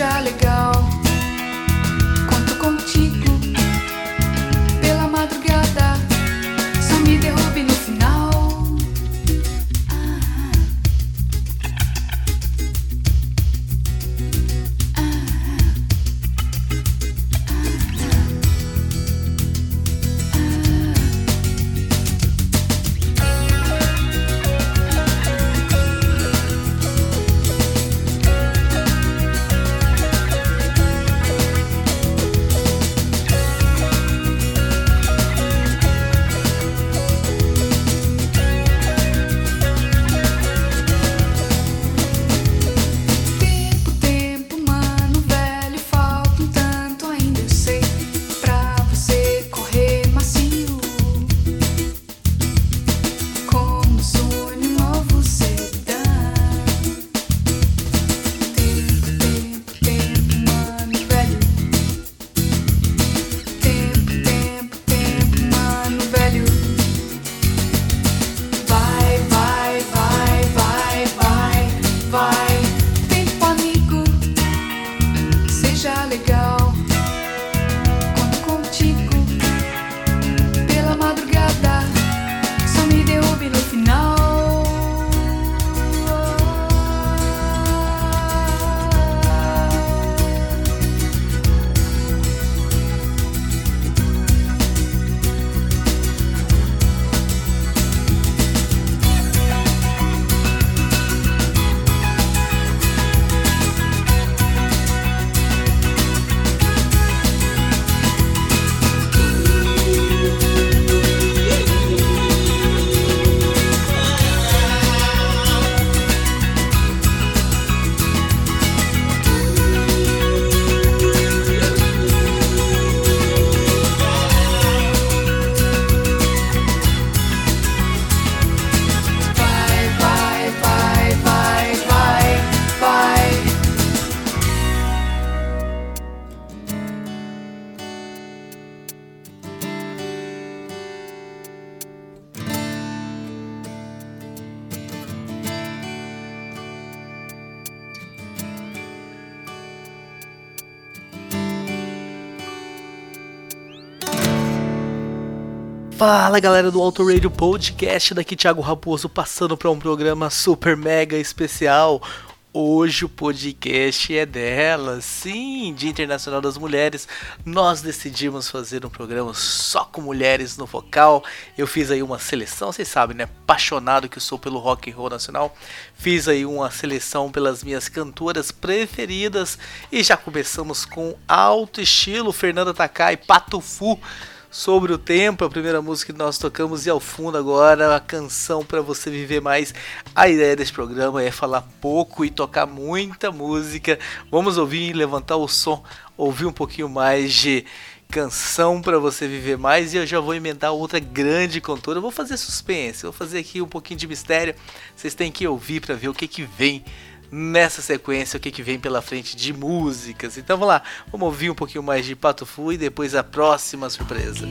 Charlie Fala galera do Auto Radio Podcast, daqui Thiago Raposo passando para um programa super mega especial. Hoje o podcast é dela, sim, Dia Internacional das Mulheres. Nós decidimos fazer um programa só com mulheres no vocal. Eu fiz aí uma seleção, vocês sabem, né? Apaixonado que eu sou pelo rock and roll nacional. Fiz aí uma seleção pelas minhas cantoras preferidas e já começamos com alto estilo Fernanda Takai, Patufu sobre o tempo, a primeira música que nós tocamos e ao fundo agora a canção para você viver mais. A ideia desse programa é falar pouco e tocar muita música. Vamos ouvir e levantar o som, ouvir um pouquinho mais de canção para você viver mais e eu já vou emendar outra grande cantora. Eu vou fazer suspense, vou fazer aqui um pouquinho de mistério. Vocês têm que ouvir para ver o que que vem nessa sequência o que, que vem pela frente de músicas. Então vamos lá, vamos ouvir um pouquinho mais de Pato Fu e depois a próxima surpresa.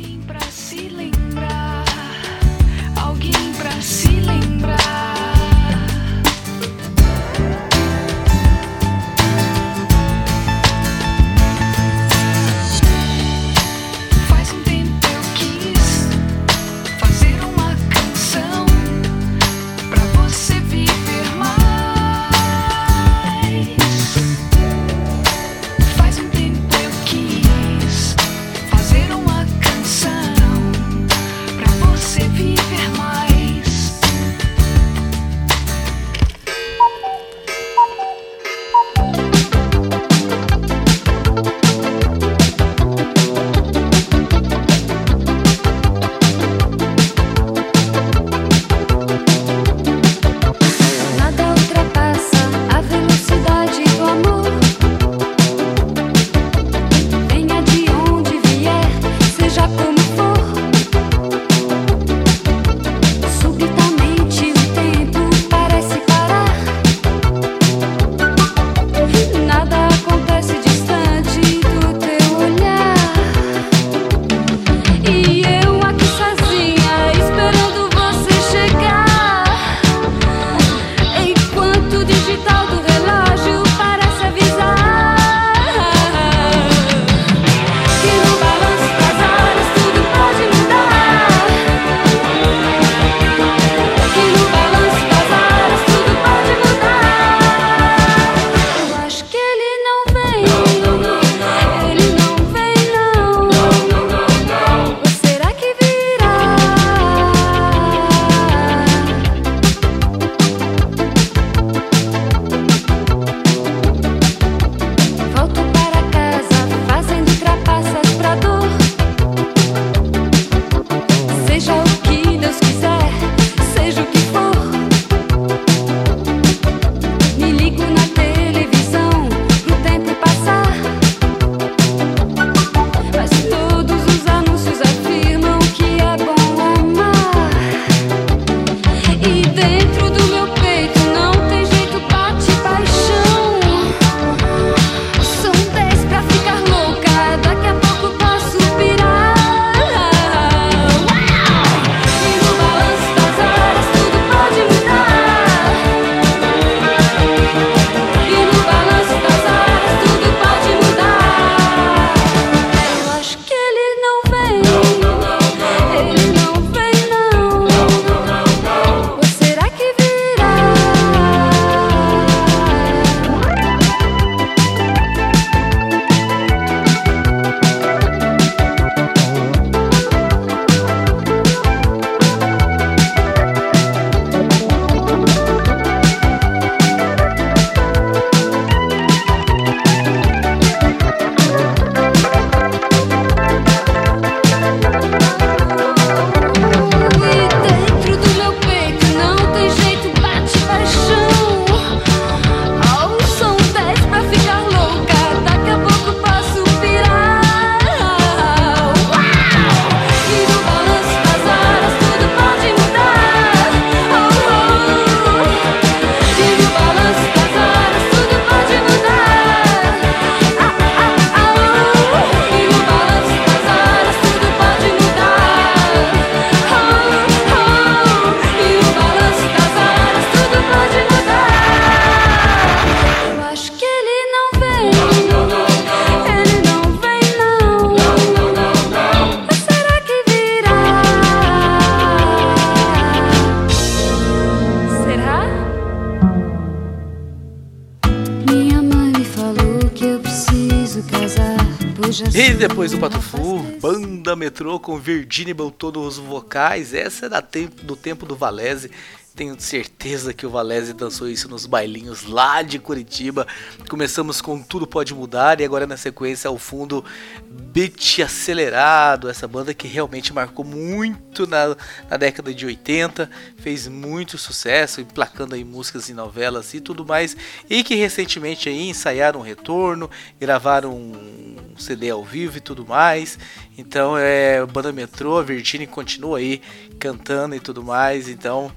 Metrô com Virginia Belton nos vocais. Essa é da tempo, do tempo do Valese tenho certeza que o Valese dançou isso nos bailinhos lá de Curitiba. Começamos com Tudo Pode Mudar e agora na sequência ao fundo Beat Acelerado, essa banda que realmente marcou muito na, na década de 80, fez muito sucesso, emplacando aí músicas e novelas e tudo mais, e que recentemente aí ensaiaram um retorno, gravaram um CD ao vivo e tudo mais. Então é banda Metrô, a Virginia continua aí cantando e tudo mais, então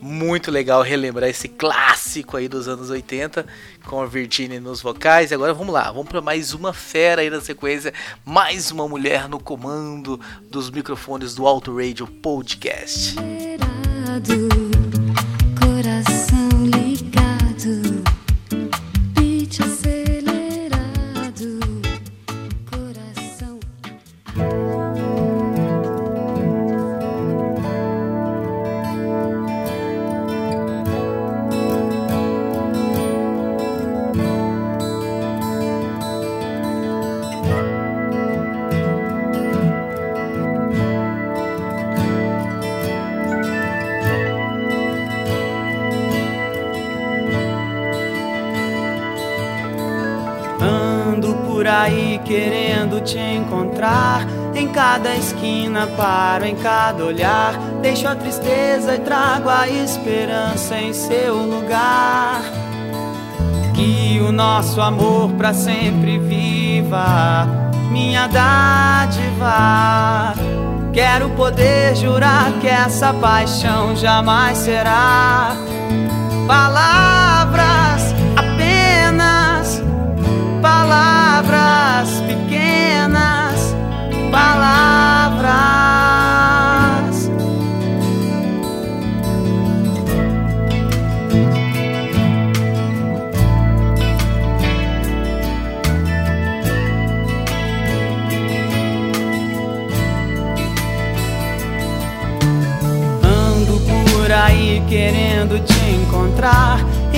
muito legal relembrar esse clássico aí dos anos 80 com a Virginia nos vocais. E agora vamos lá, vamos para mais uma fera aí na sequência, mais uma mulher no comando dos microfones do Auto Radio Podcast. Coração querendo te encontrar. Em cada esquina paro, em cada olhar. Deixo a tristeza e trago a esperança em seu lugar. Que o nosso amor para sempre viva, minha dádiva. Quero poder jurar que essa paixão jamais será palavras palavras pequenas, palavras. Ando por aí querendo te encontrar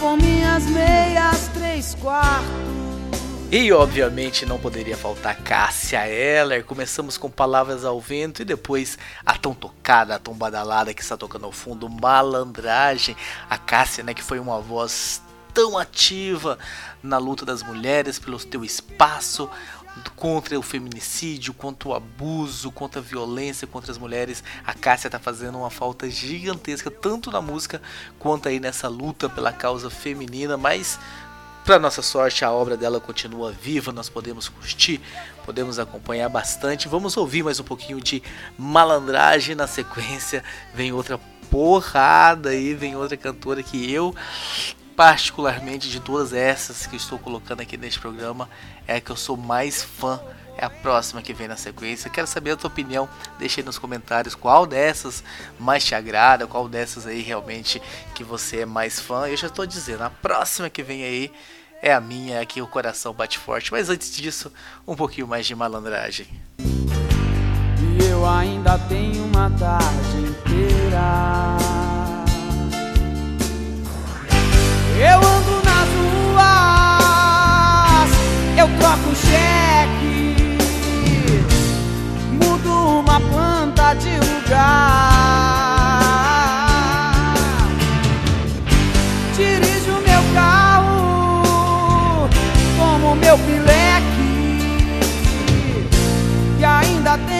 Com minhas meias três quartos E obviamente não poderia faltar Cássia Eller. Começamos com Palavras ao Vento e depois a tão tocada, a tão badalada que está tocando ao fundo, Malandragem. A Cássia, né, que foi uma voz tão ativa na luta das mulheres pelo teu espaço contra o feminicídio, contra o abuso, contra a violência contra as mulheres. A Cássia tá fazendo uma falta gigantesca tanto na música quanto aí nessa luta pela causa feminina, mas para nossa sorte, a obra dela continua viva, nós podemos curtir, podemos acompanhar bastante. Vamos ouvir mais um pouquinho de malandragem na sequência. Vem outra porrada aí, vem outra cantora que eu, particularmente de todas essas que estou colocando aqui neste programa, é a que eu sou mais fã. É a próxima que vem na sequência. Quero saber a tua opinião. Deixa aí nos comentários qual dessas mais te agrada, qual dessas aí realmente que você é mais fã. Eu já estou dizendo, a próxima que vem aí é a minha, aqui o coração bate forte. Mas antes disso, um pouquinho mais de malandragem. E eu ainda tenho uma tarde inteira. Eu troco cheque, mudo uma planta de lugar. Dirijo meu carro como meu pileque e ainda tenho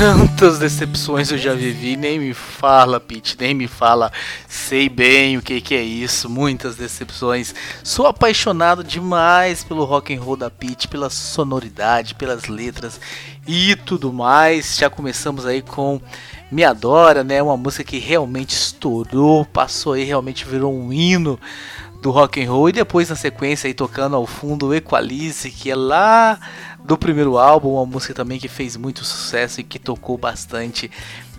Quantas decepções eu já vivi, nem me fala, Pete, nem me fala. Sei bem o que, que é isso, muitas decepções. Sou apaixonado demais pelo rock and roll da Pete, pela sonoridade, pelas letras e tudo mais. Já começamos aí com Me Adora, né? Uma música que realmente estourou, passou aí, realmente virou um hino do rock and roll e depois na sequência aí tocando ao fundo Equalize, que é lá do primeiro álbum, uma música também que fez muito sucesso e que tocou bastante.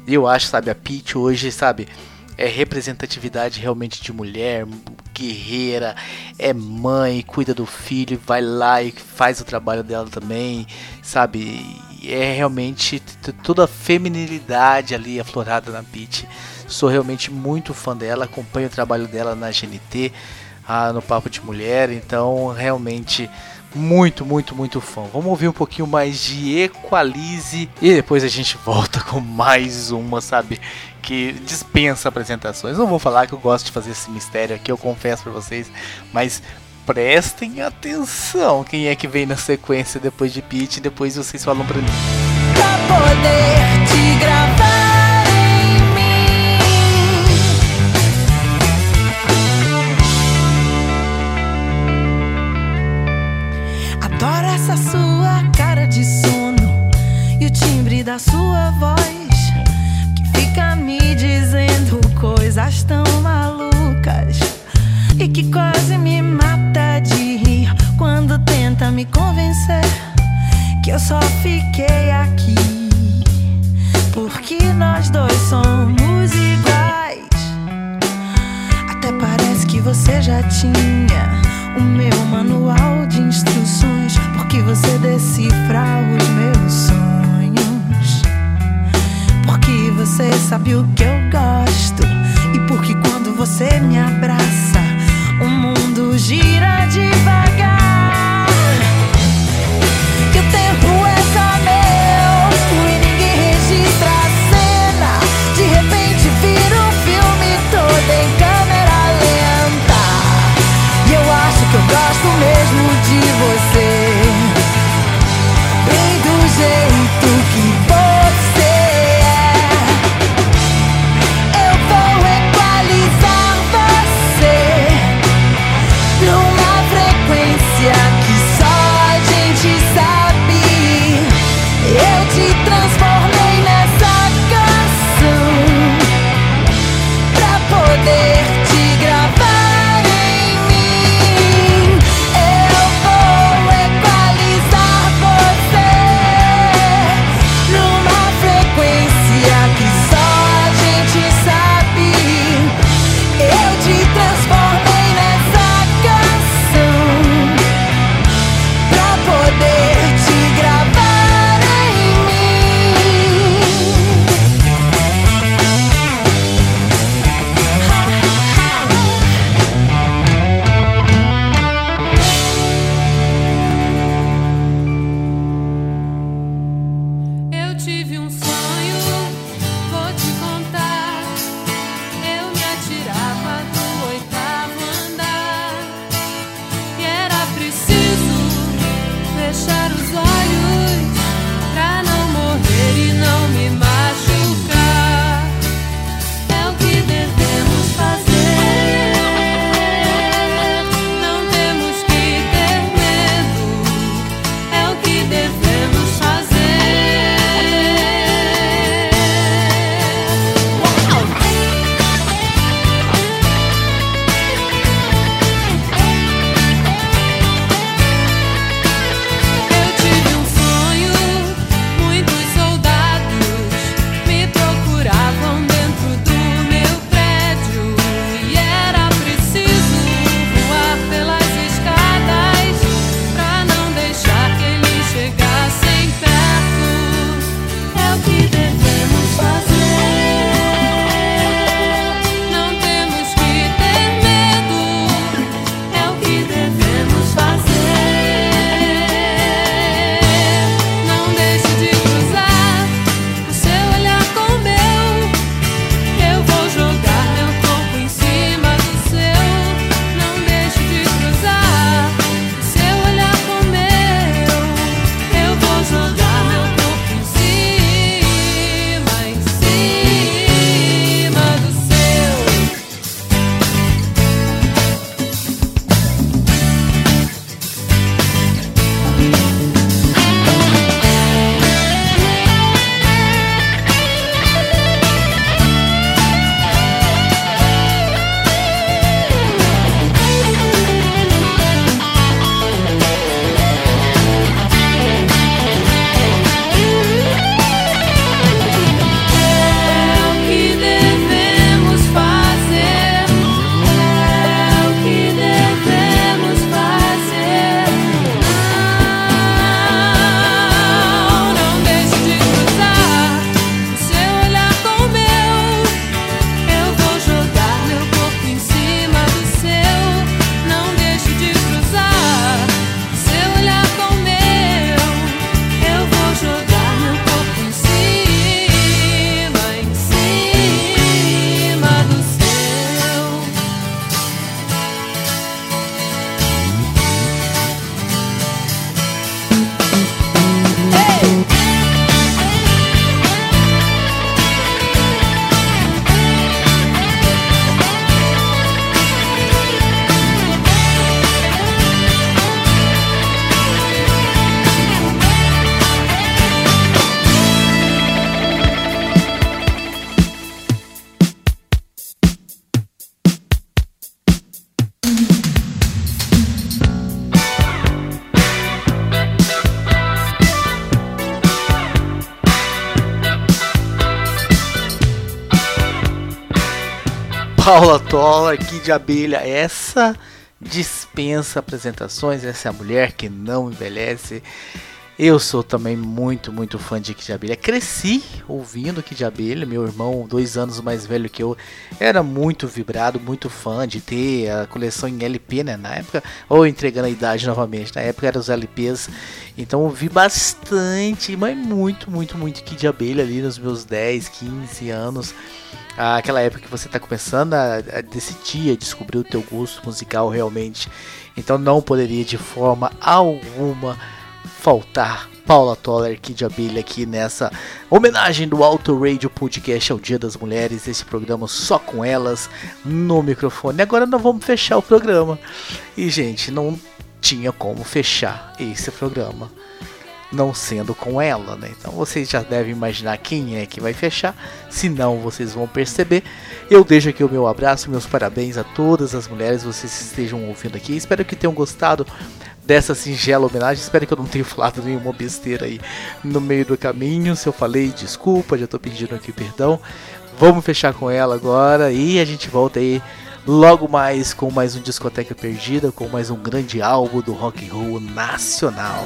Eu acho, sabe, a Peach hoje, sabe, é representatividade realmente de mulher, guerreira, é mãe, cuida do filho, vai lá e faz o trabalho dela também, sabe? É realmente toda a feminilidade ali aflorada na Peach. Sou realmente muito fã dela, acompanho o trabalho dela na GNT, ah, no Papo de Mulher, então realmente muito, muito, muito fã. Vamos ouvir um pouquinho mais de Equalize e depois a gente volta com mais uma, sabe? Que dispensa apresentações. Não vou falar que eu gosto de fazer esse mistério aqui, eu confesso para vocês, mas prestem atenção quem é que vem na sequência depois de Pete depois vocês falam pra mim. Pra poder te gravar você já tinha o meu manual de instruções, porque você decifra os meus sonhos. Porque você sabe o que eu gosto, e porque quando você me abraça, o mundo gira Paula Tola, aqui de abelha. Essa dispensa apresentações, essa é a mulher que não envelhece. Eu sou também muito, muito fã de Kid Abelha. Cresci ouvindo Kid Abelha. Meu irmão, dois anos mais velho que eu, era muito vibrado, muito fã de ter a coleção em LP, né? Na época, ou entregando a idade novamente, na época eram os LPs. Então ouvi bastante, mas muito, muito, muito Kid Abelha ali nos meus 10, 15 anos. Aquela época que você está começando a, a decidir, a descobrir o teu gosto musical realmente. Então não poderia de forma alguma faltar Paula Toller, Kid Abelha aqui nessa homenagem do Auto Radio Podcast ao Dia das Mulheres, esse programa só com elas no microfone. Agora nós vamos fechar o programa. E gente, não tinha como fechar esse programa não sendo com ela, né? Então vocês já devem imaginar quem é que vai fechar, se não vocês vão perceber. Eu deixo aqui o meu abraço, meus parabéns a todas as mulheres, vocês estejam ouvindo aqui. Espero que tenham gostado dessa singela homenagem. Espero que eu não tenha falado nenhuma besteira aí no meio do caminho. Se eu falei, desculpa, já tô pedindo aqui perdão. Vamos fechar com ela agora e a gente volta aí logo mais com mais um Discoteca Perdida, com mais um grande álbum do rock and roll nacional.